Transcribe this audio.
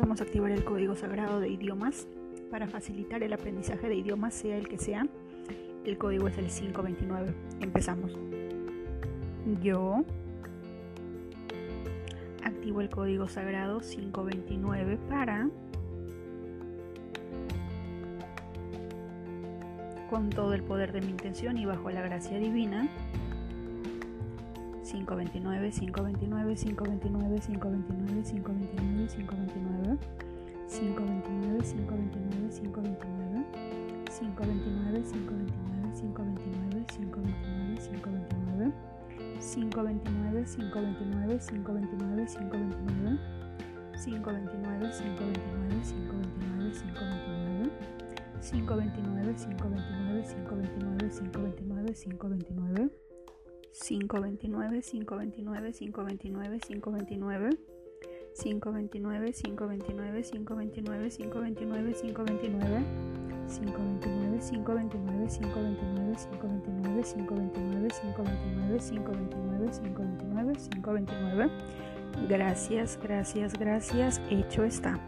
vamos a activar el código sagrado de idiomas para facilitar el aprendizaje de idiomas, sea el que sea. El código es el 529. Empezamos. Yo activo el código sagrado 529 para con todo el poder de mi intención y bajo la gracia divina 529 529 529 529 529 529 529 529 529 529 529 529 529 529 529 529 529 529 529 529 529 529 529 529 529 529 529 529 529 529 529 529 529 529 529 529 529 529 529 529 529 529 529 529 529 Gracias, gracias, gracias. Hecho está.